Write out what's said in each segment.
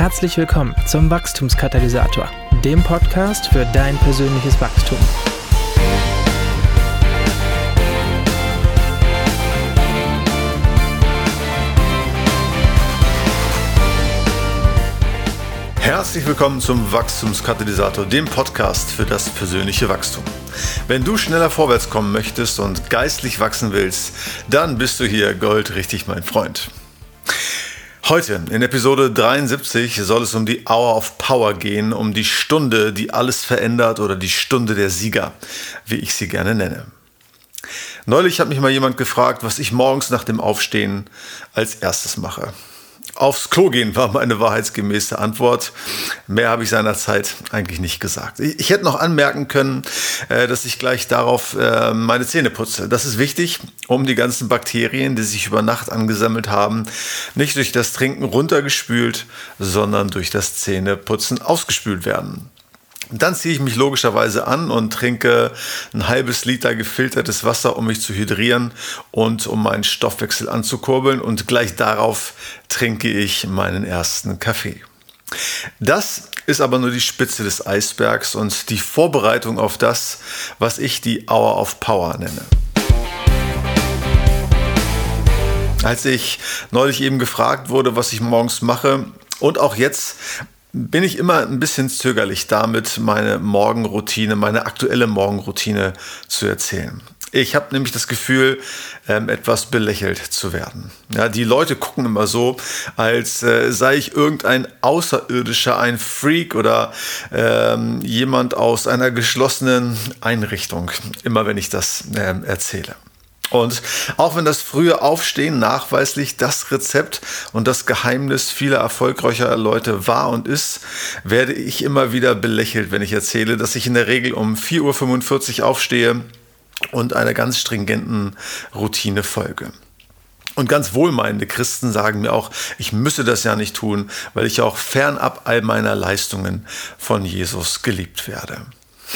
Herzlich willkommen zum Wachstumskatalysator, dem Podcast für dein persönliches Wachstum. Herzlich willkommen zum Wachstumskatalysator, dem Podcast für das persönliche Wachstum. Wenn du schneller vorwärts kommen möchtest und geistlich wachsen willst, dann bist du hier goldrichtig, mein Freund. Heute in Episode 73 soll es um die Hour of Power gehen, um die Stunde, die alles verändert oder die Stunde der Sieger, wie ich sie gerne nenne. Neulich hat mich mal jemand gefragt, was ich morgens nach dem Aufstehen als erstes mache. Aufs Klo gehen war meine wahrheitsgemäße Antwort. Mehr habe ich seinerzeit eigentlich nicht gesagt. Ich hätte noch anmerken können, äh, dass ich gleich darauf äh, meine Zähne putze. Das ist wichtig, um die ganzen Bakterien, die sich über Nacht angesammelt haben, nicht durch das Trinken runtergespült, sondern durch das Zähneputzen ausgespült werden. Dann ziehe ich mich logischerweise an und trinke ein halbes Liter gefiltertes Wasser, um mich zu hydrieren und um meinen Stoffwechsel anzukurbeln. Und gleich darauf trinke ich meinen ersten Kaffee. Das ist aber nur die Spitze des Eisbergs und die Vorbereitung auf das, was ich die Hour of Power nenne. Als ich neulich eben gefragt wurde, was ich morgens mache, und auch jetzt bin ich immer ein bisschen zögerlich damit, meine Morgenroutine, meine aktuelle Morgenroutine zu erzählen. Ich habe nämlich das Gefühl, ähm, etwas belächelt zu werden. Ja, die Leute gucken immer so, als äh, sei ich irgendein Außerirdischer, ein Freak oder ähm, jemand aus einer geschlossenen Einrichtung, immer wenn ich das ähm, erzähle. Und auch wenn das frühe Aufstehen nachweislich das Rezept und das Geheimnis vieler erfolgreicher Leute war und ist, werde ich immer wieder belächelt, wenn ich erzähle, dass ich in der Regel um 4.45 Uhr aufstehe und einer ganz stringenten Routine folge. Und ganz wohlmeinende Christen sagen mir auch, ich müsse das ja nicht tun, weil ich auch fernab all meiner Leistungen von Jesus geliebt werde.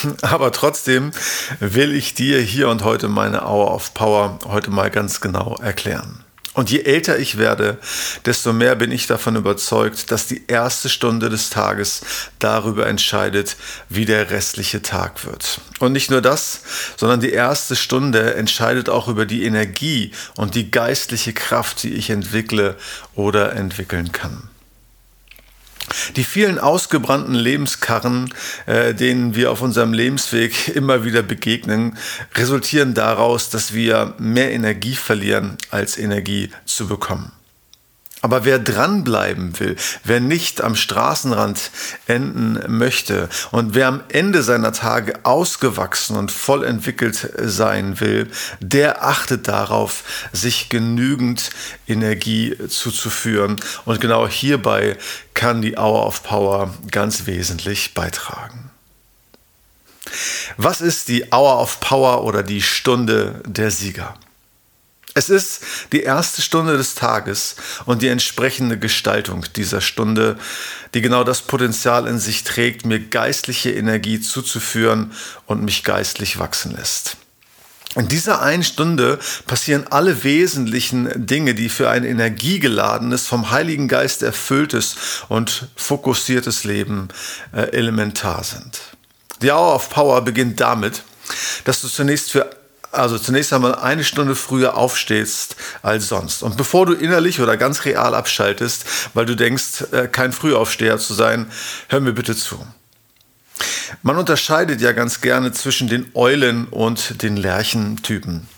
Aber trotzdem will ich dir hier und heute meine Hour of Power heute mal ganz genau erklären. Und je älter ich werde, desto mehr bin ich davon überzeugt, dass die erste Stunde des Tages darüber entscheidet, wie der restliche Tag wird. Und nicht nur das, sondern die erste Stunde entscheidet auch über die Energie und die geistliche Kraft, die ich entwickle oder entwickeln kann. Die vielen ausgebrannten Lebenskarren, äh, denen wir auf unserem Lebensweg immer wieder begegnen, resultieren daraus, dass wir mehr Energie verlieren, als Energie zu bekommen. Aber wer dranbleiben will, wer nicht am Straßenrand enden möchte und wer am Ende seiner Tage ausgewachsen und voll entwickelt sein will, der achtet darauf, sich genügend Energie zuzuführen. Und genau hierbei kann die Hour of Power ganz wesentlich beitragen. Was ist die Hour of Power oder die Stunde der Sieger? Es ist die erste Stunde des Tages und die entsprechende Gestaltung dieser Stunde, die genau das Potenzial in sich trägt, mir geistliche Energie zuzuführen und mich geistlich wachsen lässt. In dieser einen Stunde passieren alle wesentlichen Dinge, die für ein energiegeladenes, vom Heiligen Geist erfülltes und fokussiertes Leben äh, elementar sind. Die Hour of Power beginnt damit, dass du zunächst für also zunächst einmal eine Stunde früher aufstehst als sonst. Und bevor du innerlich oder ganz real abschaltest, weil du denkst, äh, kein Frühaufsteher zu sein, hör mir bitte zu. Man unterscheidet ja ganz gerne zwischen den Eulen und den Lerchentypen.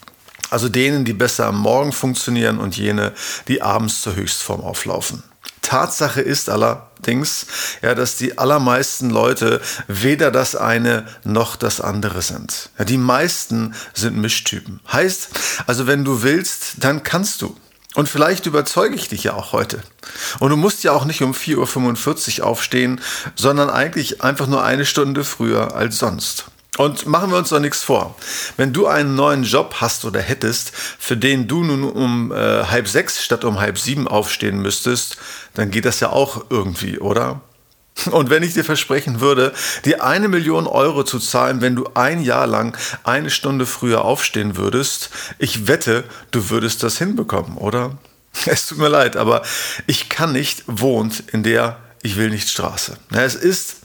Also denen, die besser am Morgen funktionieren und jene, die abends zur Höchstform auflaufen. Tatsache ist allerdings, ja, dass die allermeisten Leute weder das eine noch das andere sind. Ja, die meisten sind Mischtypen. Heißt, also wenn du willst, dann kannst du. Und vielleicht überzeuge ich dich ja auch heute. Und du musst ja auch nicht um 4.45 Uhr aufstehen, sondern eigentlich einfach nur eine Stunde früher als sonst. Und machen wir uns doch nichts vor. Wenn du einen neuen Job hast oder hättest, für den du nun um äh, halb sechs statt um halb sieben aufstehen müsstest, dann geht das ja auch irgendwie, oder? Und wenn ich dir versprechen würde, dir eine Million Euro zu zahlen, wenn du ein Jahr lang eine Stunde früher aufstehen würdest, ich wette, du würdest das hinbekommen, oder? Es tut mir leid, aber ich kann nicht, wohnt in der ich will nicht Straße. Es ist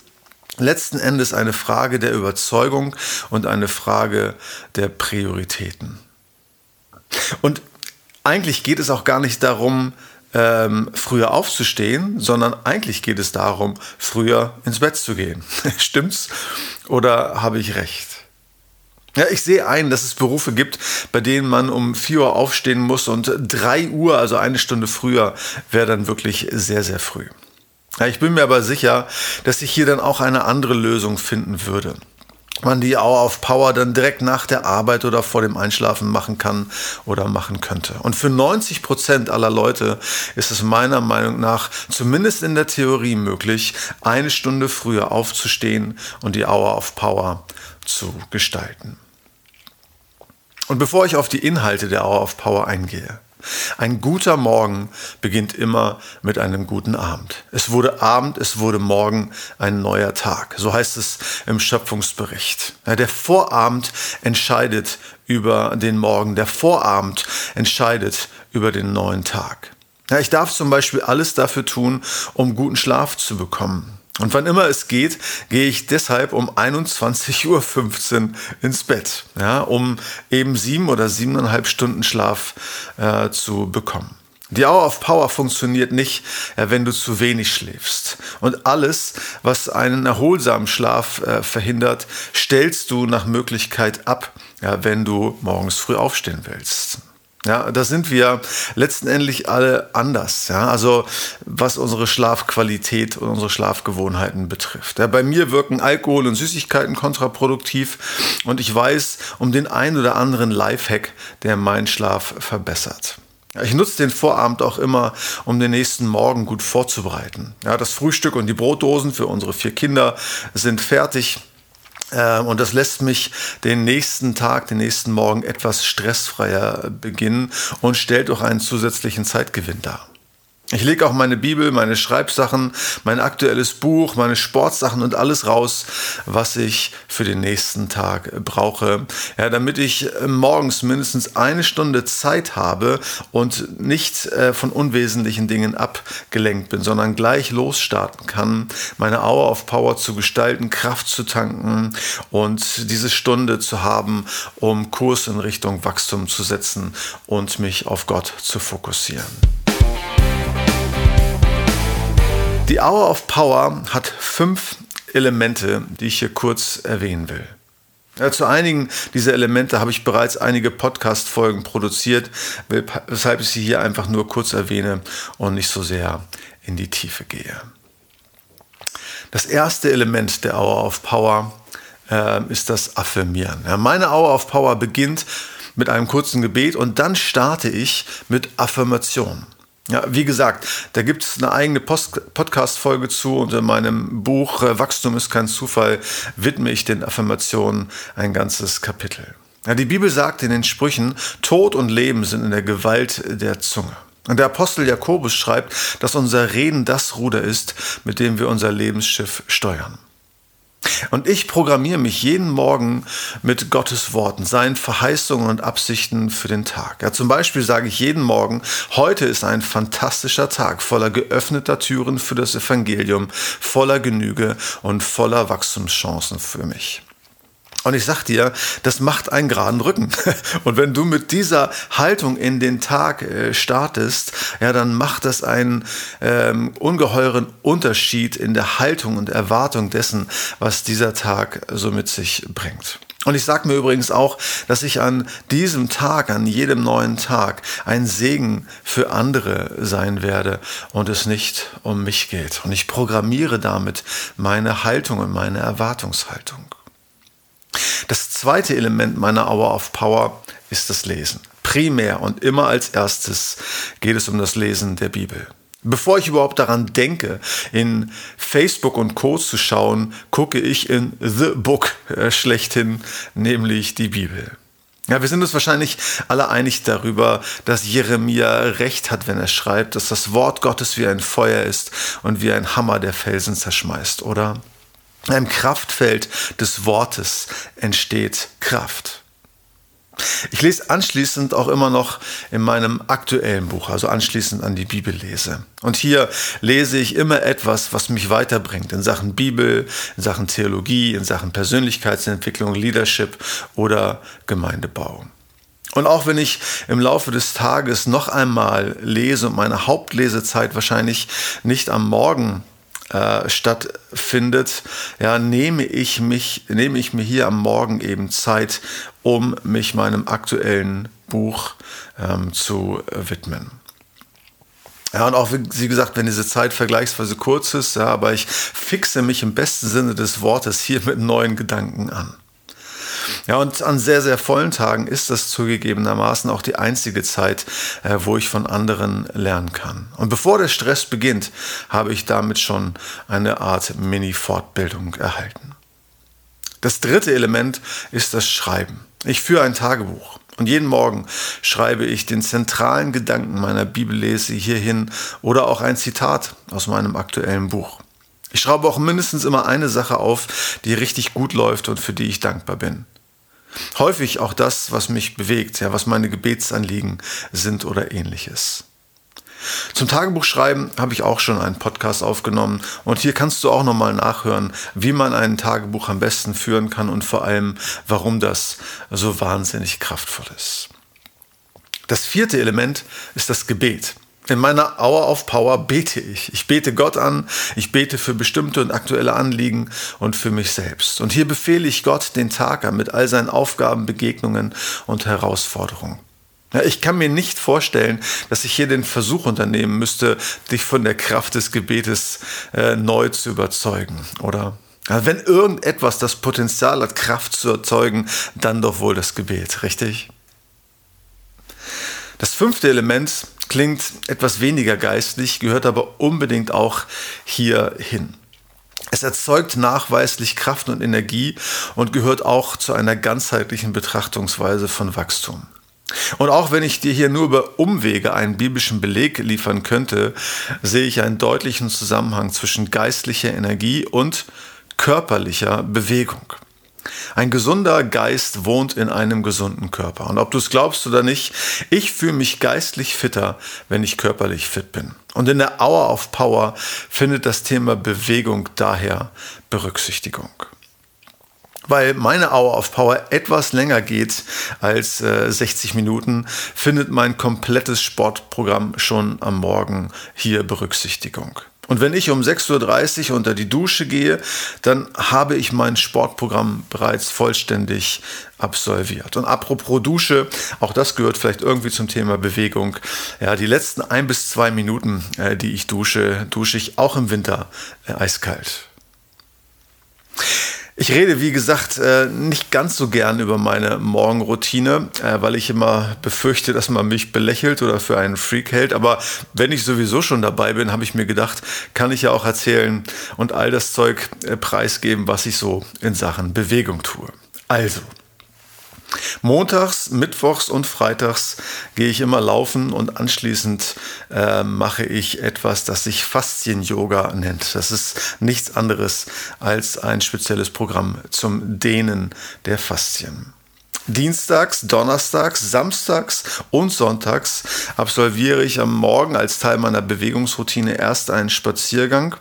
letzten Endes eine Frage der Überzeugung und eine Frage der Prioritäten. Und eigentlich geht es auch gar nicht darum, ähm, früher aufzustehen, sondern eigentlich geht es darum, früher ins Bett zu gehen. Stimmt's? Oder habe ich recht? Ja, ich sehe ein, dass es Berufe gibt, bei denen man um 4 Uhr aufstehen muss und 3 Uhr, also eine Stunde früher, wäre dann wirklich sehr, sehr früh. Ich bin mir aber sicher, dass ich hier dann auch eine andere Lösung finden würde man die Hour of Power dann direkt nach der Arbeit oder vor dem Einschlafen machen kann oder machen könnte. Und für 90 Prozent aller Leute ist es meiner Meinung nach zumindest in der Theorie möglich, eine Stunde früher aufzustehen und die Hour of Power zu gestalten. Und bevor ich auf die Inhalte der Hour of Power eingehe, ein guter Morgen beginnt immer mit einem guten Abend. Es wurde Abend, es wurde Morgen ein neuer Tag. So heißt es im Schöpfungsbericht. Der Vorabend entscheidet über den Morgen. Der Vorabend entscheidet über den neuen Tag. ich darf zum Beispiel alles dafür tun, um guten Schlaf zu bekommen. Und wann immer es geht, gehe ich deshalb um 21.15 Uhr ins Bett, ja, um eben sieben oder siebeneinhalb Stunden Schlaf äh, zu bekommen. Die Hour of Power funktioniert nicht, äh, wenn du zu wenig schläfst. Und alles, was einen erholsamen Schlaf äh, verhindert, stellst du nach Möglichkeit ab, ja, wenn du morgens früh aufstehen willst. Ja, da sind wir letztendlich alle anders. Ja, also was unsere Schlafqualität und unsere Schlafgewohnheiten betrifft. Ja, bei mir wirken Alkohol und Süßigkeiten kontraproduktiv und ich weiß um den einen oder anderen Lifehack, der meinen Schlaf verbessert. Ich nutze den Vorabend auch immer, um den nächsten Morgen gut vorzubereiten. Ja, das Frühstück und die Brotdosen für unsere vier Kinder sind fertig. Ähm, und das lässt mich den nächsten Tag, den nächsten Morgen etwas stressfreier beginnen und stellt auch einen zusätzlichen Zeitgewinn dar. Ich lege auch meine Bibel, meine Schreibsachen, mein aktuelles Buch, meine Sportsachen und alles raus, was ich für den nächsten Tag brauche, ja, damit ich äh, morgens mindestens eine Stunde Zeit habe und nicht äh, von unwesentlichen Dingen abgelenkt bin, sondern gleich losstarten kann, meine Hour of Power zu gestalten, Kraft zu tanken und diese Stunde zu haben, um Kurs in Richtung Wachstum zu setzen und mich auf Gott zu fokussieren. Die Hour of Power hat fünf Elemente, die ich hier kurz erwähnen will. Ja, zu einigen dieser Elemente habe ich bereits einige Podcast-Folgen produziert, weshalb ich sie hier einfach nur kurz erwähne und nicht so sehr in die Tiefe gehe. Das erste Element der Hour of Power äh, ist das Affirmieren. Ja, meine Hour of Power beginnt mit einem kurzen Gebet und dann starte ich mit Affirmation. Ja, wie gesagt, da gibt es eine eigene Podcast-Folge zu und in meinem Buch äh, Wachstum ist kein Zufall widme ich den Affirmationen ein ganzes Kapitel. Ja, die Bibel sagt in den Sprüchen, Tod und Leben sind in der Gewalt der Zunge. Und der Apostel Jakobus schreibt, dass unser Reden das Ruder ist, mit dem wir unser Lebensschiff steuern. Und ich programmiere mich jeden Morgen mit Gottes Worten, seinen Verheißungen und Absichten für den Tag. Ja, zum Beispiel sage ich jeden Morgen, heute ist ein fantastischer Tag voller geöffneter Türen für das Evangelium, voller Genüge und voller Wachstumschancen für mich. Und ich sag dir, das macht einen geraden Rücken. Und wenn du mit dieser Haltung in den Tag äh, startest, ja, dann macht das einen ähm, ungeheuren Unterschied in der Haltung und Erwartung dessen, was dieser Tag so mit sich bringt. Und ich sage mir übrigens auch, dass ich an diesem Tag, an jedem neuen Tag, ein Segen für andere sein werde und es nicht um mich geht. Und ich programmiere damit meine Haltung und meine Erwartungshaltung. Das zweite Element meiner Hour of Power ist das Lesen. Primär und immer als erstes geht es um das Lesen der Bibel. Bevor ich überhaupt daran denke, in Facebook und Co. zu schauen, gucke ich in The Book äh, schlechthin, nämlich die Bibel. Ja, wir sind uns wahrscheinlich alle einig darüber, dass Jeremia recht hat, wenn er schreibt, dass das Wort Gottes wie ein Feuer ist und wie ein Hammer der Felsen zerschmeißt, oder? Im Kraftfeld des Wortes entsteht Kraft. Ich lese anschließend auch immer noch in meinem aktuellen Buch, also anschließend an die Bibel lese. Und hier lese ich immer etwas, was mich weiterbringt in Sachen Bibel, in Sachen Theologie, in Sachen Persönlichkeitsentwicklung, Leadership oder Gemeindebau. Und auch wenn ich im Laufe des Tages noch einmal lese und meine Hauptlesezeit wahrscheinlich nicht am Morgen äh, stattfindet, ja, nehme ich mich, nehme ich mir hier am Morgen eben Zeit, um mich meinem aktuellen Buch ähm, zu widmen. Ja, und auch wie gesagt, wenn diese Zeit vergleichsweise kurz ist, ja, aber ich fixe mich im besten Sinne des Wortes hier mit neuen Gedanken an. Ja, und an sehr, sehr vollen Tagen ist das zugegebenermaßen auch die einzige Zeit, äh, wo ich von anderen lernen kann. Und bevor der Stress beginnt, habe ich damit schon eine Art Mini-Fortbildung erhalten. Das dritte Element ist das Schreiben. Ich führe ein Tagebuch. Und jeden Morgen schreibe ich den zentralen Gedanken meiner Bibellese hierhin oder auch ein Zitat aus meinem aktuellen Buch. Ich schreibe auch mindestens immer eine Sache auf, die richtig gut läuft und für die ich dankbar bin. Häufig auch das, was mich bewegt, ja, was meine Gebetsanliegen sind oder ähnliches. Zum Tagebuchschreiben habe ich auch schon einen Podcast aufgenommen und hier kannst du auch nochmal nachhören, wie man ein Tagebuch am besten führen kann und vor allem, warum das so wahnsinnig kraftvoll ist. Das vierte Element ist das Gebet. In meiner Hour of Power bete ich. Ich bete Gott an, ich bete für bestimmte und aktuelle Anliegen und für mich selbst. Und hier befehle ich Gott den Tag an mit all seinen Aufgaben, Begegnungen und Herausforderungen. Ich kann mir nicht vorstellen, dass ich hier den Versuch unternehmen müsste, dich von der Kraft des Gebetes äh, neu zu überzeugen, oder? Wenn irgendetwas das Potenzial hat, Kraft zu erzeugen, dann doch wohl das Gebet, richtig? Das fünfte Element klingt etwas weniger geistlich, gehört aber unbedingt auch hier hin. Es erzeugt nachweislich Kraft und Energie und gehört auch zu einer ganzheitlichen Betrachtungsweise von Wachstum. Und auch wenn ich dir hier nur über Umwege einen biblischen Beleg liefern könnte, sehe ich einen deutlichen Zusammenhang zwischen geistlicher Energie und körperlicher Bewegung. Ein gesunder Geist wohnt in einem gesunden Körper. Und ob du es glaubst oder nicht, ich fühle mich geistlich fitter, wenn ich körperlich fit bin. Und in der Hour of Power findet das Thema Bewegung daher Berücksichtigung. Weil meine Hour of Power etwas länger geht als äh, 60 Minuten, findet mein komplettes Sportprogramm schon am Morgen hier Berücksichtigung. Und wenn ich um 6.30 Uhr unter die Dusche gehe, dann habe ich mein Sportprogramm bereits vollständig absolviert. Und apropos Dusche, auch das gehört vielleicht irgendwie zum Thema Bewegung. Ja, die letzten ein bis zwei Minuten, äh, die ich dusche, dusche ich auch im Winter äh, eiskalt. Ich rede, wie gesagt, äh, nicht ganz so gern über meine Morgenroutine, äh, weil ich immer befürchte, dass man mich belächelt oder für einen Freak hält. Aber wenn ich sowieso schon dabei bin, habe ich mir gedacht, kann ich ja auch erzählen und all das Zeug äh, preisgeben, was ich so in Sachen Bewegung tue. Also, Montags, Mittwochs und Freitags gehe ich immer laufen und anschließend äh, mache ich etwas, das sich Faszien-Yoga nennt. Das ist nichts anderes als ein spezielles Programm zum Dehnen der Faszien. Dienstags, Donnerstags, Samstags und Sonntags absolviere ich am Morgen als Teil meiner Bewegungsroutine erst einen Spaziergang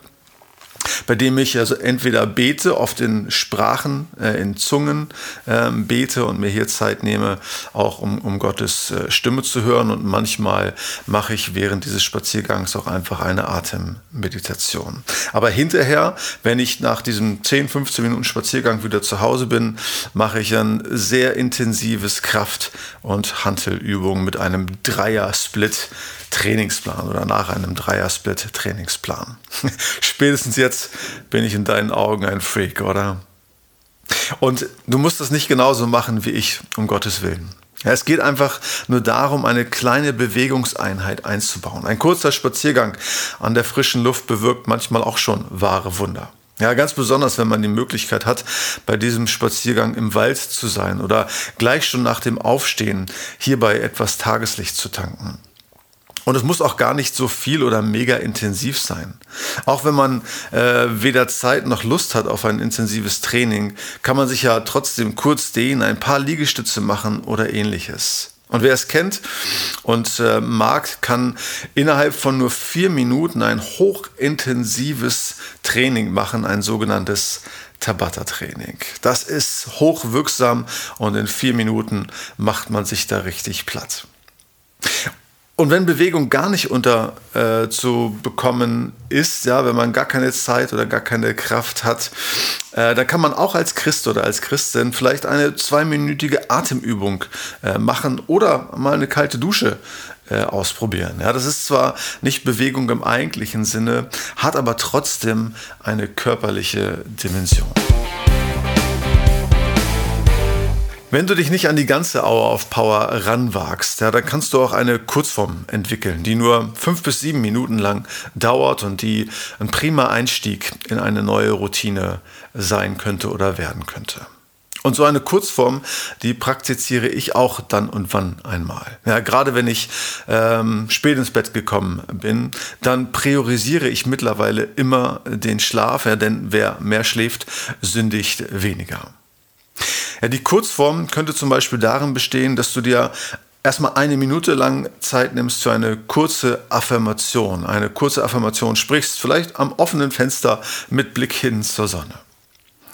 bei dem ich also entweder bete, oft in Sprachen, äh, in Zungen äh, bete und mir hier Zeit nehme, auch um, um Gottes äh, Stimme zu hören. Und manchmal mache ich während dieses Spaziergangs auch einfach eine Atemmeditation. Aber hinterher, wenn ich nach diesem 10, 15 Minuten Spaziergang wieder zu Hause bin, mache ich ein sehr intensives Kraft- und Hantelübung mit einem Dreier-Split Trainingsplan oder nach einem Dreier-Split-Trainingsplan. Spätestens jetzt bin ich in deinen Augen ein Freak, oder? Und du musst das nicht genauso machen wie ich, um Gottes Willen. Ja, es geht einfach nur darum, eine kleine Bewegungseinheit einzubauen. Ein kurzer Spaziergang an der frischen Luft bewirkt manchmal auch schon wahre Wunder. Ja, ganz besonders, wenn man die Möglichkeit hat, bei diesem Spaziergang im Wald zu sein oder gleich schon nach dem Aufstehen hierbei etwas Tageslicht zu tanken. Und es muss auch gar nicht so viel oder mega intensiv sein. Auch wenn man äh, weder Zeit noch Lust hat auf ein intensives Training, kann man sich ja trotzdem kurz dehnen, ein paar Liegestütze machen oder ähnliches. Und wer es kennt und äh, mag, kann innerhalb von nur vier Minuten ein hochintensives Training machen, ein sogenanntes Tabata-Training. Das ist hochwirksam und in vier Minuten macht man sich da richtig platt. Und wenn Bewegung gar nicht unter äh, zu bekommen ist, ja, wenn man gar keine Zeit oder gar keine Kraft hat, äh, dann kann man auch als Christ oder als Christin vielleicht eine zweiminütige Atemübung äh, machen oder mal eine kalte Dusche äh, ausprobieren. Ja, das ist zwar nicht Bewegung im eigentlichen Sinne, hat aber trotzdem eine körperliche Dimension. Wenn du dich nicht an die ganze Hour of Power ranwagst, ja, dann kannst du auch eine Kurzform entwickeln, die nur fünf bis sieben Minuten lang dauert und die ein prima Einstieg in eine neue Routine sein könnte oder werden könnte. Und so eine Kurzform, die praktiziere ich auch dann und wann einmal. Ja, gerade wenn ich ähm, spät ins Bett gekommen bin, dann priorisiere ich mittlerweile immer den Schlaf, ja, denn wer mehr schläft, sündigt weniger. Ja, die Kurzform könnte zum Beispiel darin bestehen, dass du dir erstmal eine Minute lang Zeit nimmst für eine kurze Affirmation. Eine kurze Affirmation sprichst, vielleicht am offenen Fenster mit Blick hin zur Sonne.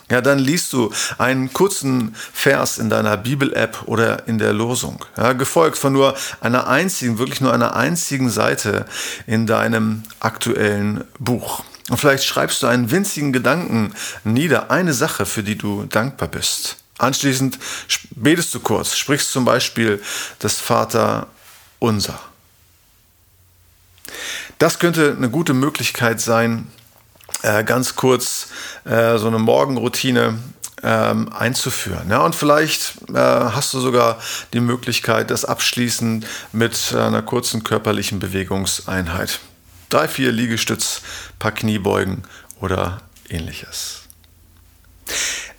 Ja, dann liest du einen kurzen Vers in deiner Bibel-App oder in der Losung, ja, gefolgt von nur einer einzigen, wirklich nur einer einzigen Seite in deinem aktuellen Buch. Und vielleicht schreibst du einen winzigen Gedanken nieder, eine Sache, für die du dankbar bist. Anschließend betest du kurz, sprichst zum Beispiel das Vater unser. Das könnte eine gute Möglichkeit sein, äh, ganz kurz äh, so eine Morgenroutine ähm, einzuführen. Und vielleicht äh, hast du sogar die Möglichkeit, das abschließend mit einer kurzen körperlichen Bewegungseinheit. Drei, vier Liegestütz, paar Kniebeugen oder ähnliches.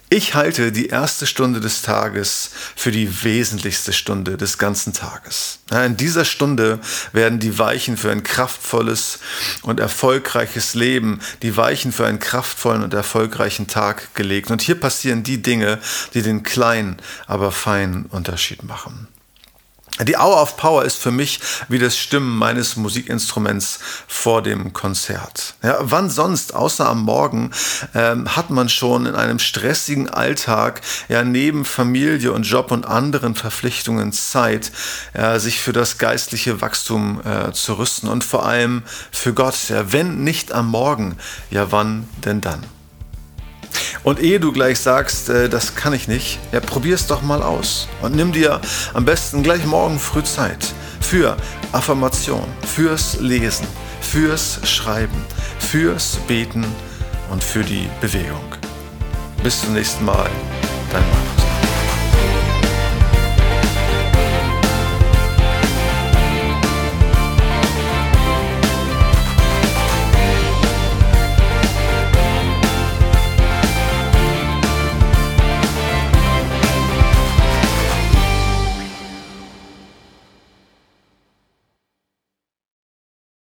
Ich halte die erste Stunde des Tages für die wesentlichste Stunde des ganzen Tages. In dieser Stunde werden die Weichen für ein kraftvolles und erfolgreiches Leben, die Weichen für einen kraftvollen und erfolgreichen Tag gelegt. Und hier passieren die Dinge, die den kleinen, aber feinen Unterschied machen. Die Hour of Power ist für mich wie das Stimmen meines Musikinstruments vor dem Konzert. Ja, wann sonst, außer am Morgen, ähm, hat man schon in einem stressigen Alltag, ja, neben Familie und Job und anderen Verpflichtungen Zeit, ja, sich für das geistliche Wachstum äh, zu rüsten und vor allem für Gott. Ja, wenn nicht am Morgen, ja, wann denn dann? Und ehe du gleich sagst, äh, das kann ich nicht, ja, es doch mal aus. Und nimm dir am besten gleich morgen früh Zeit für Affirmation, fürs Lesen, fürs Schreiben, fürs Beten und für die Bewegung. Bis zum nächsten Mal, dein Markus.